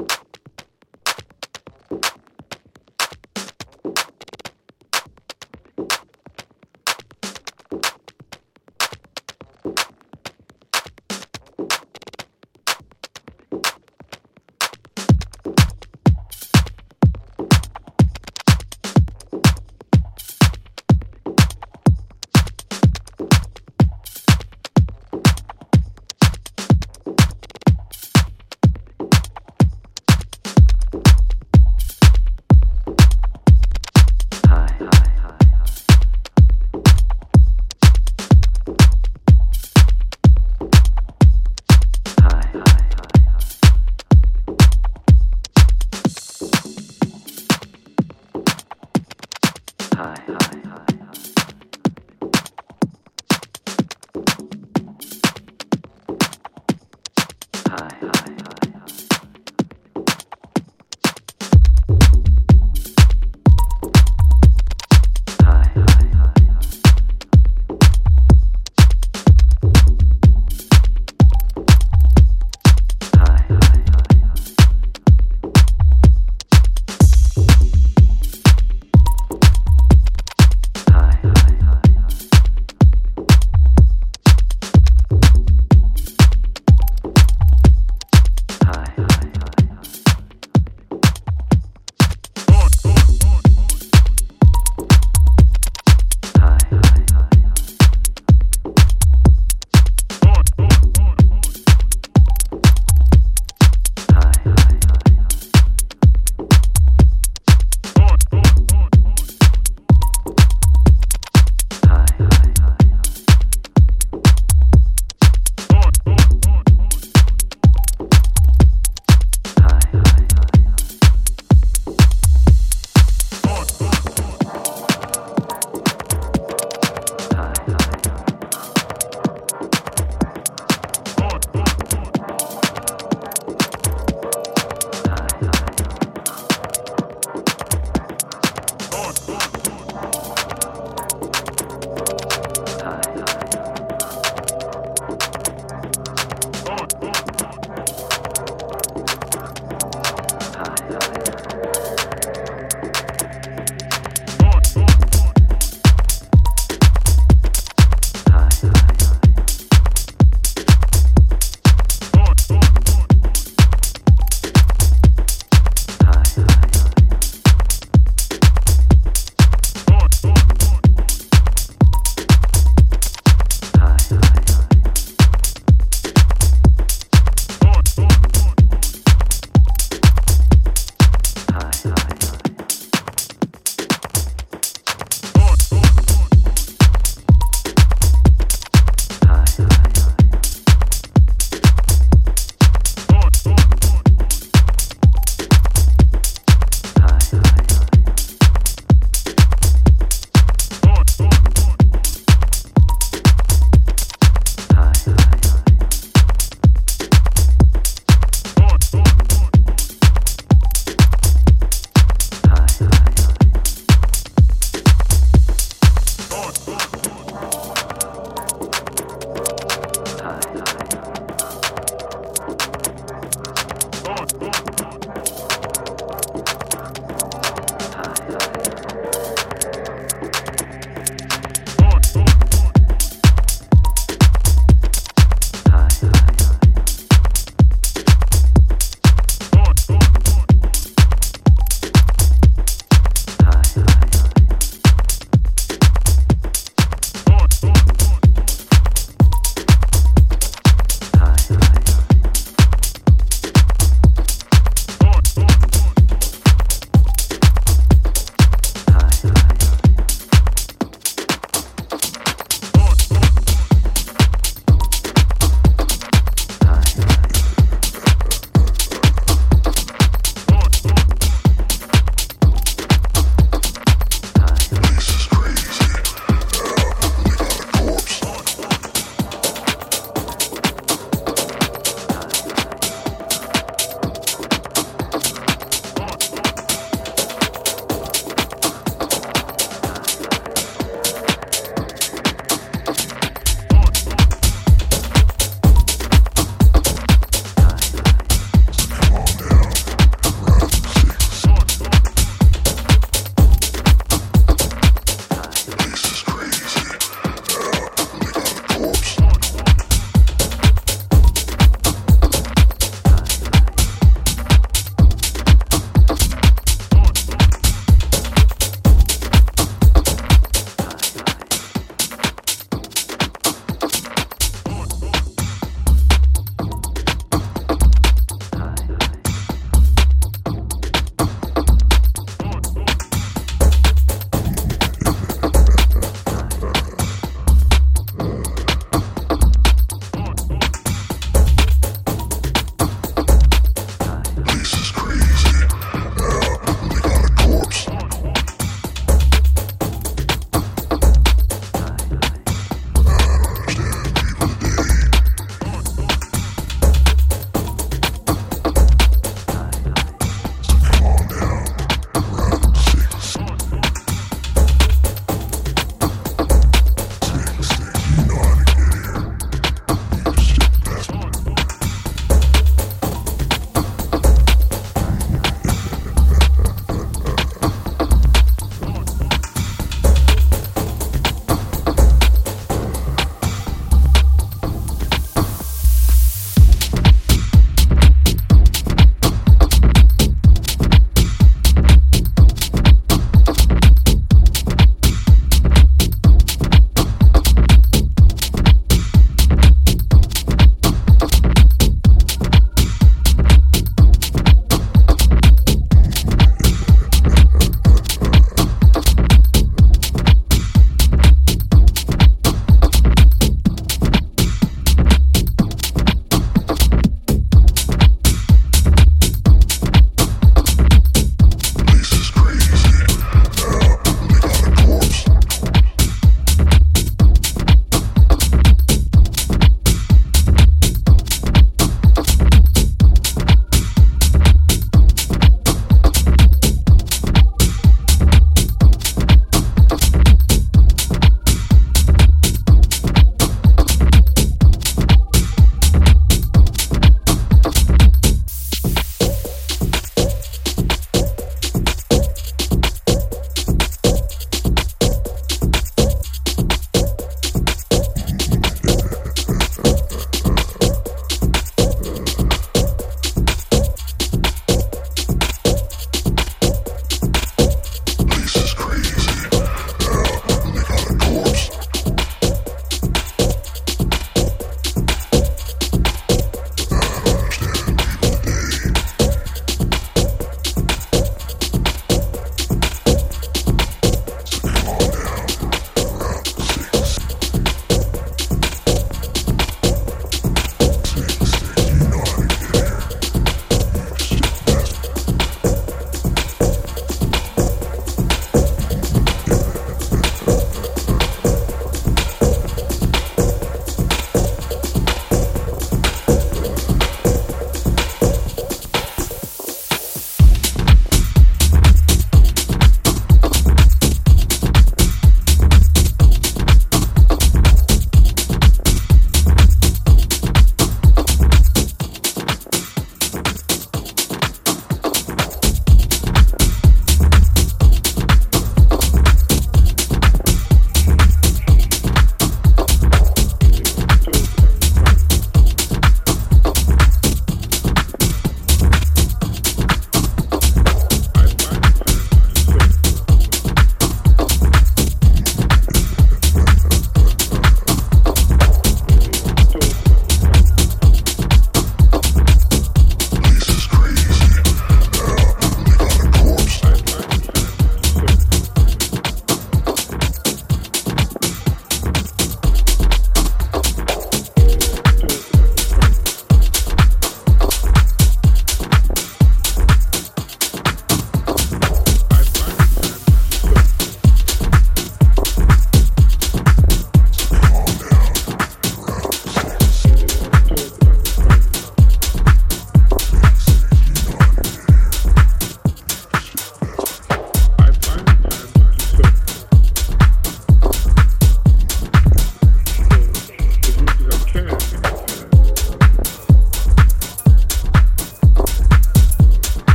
you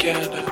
together.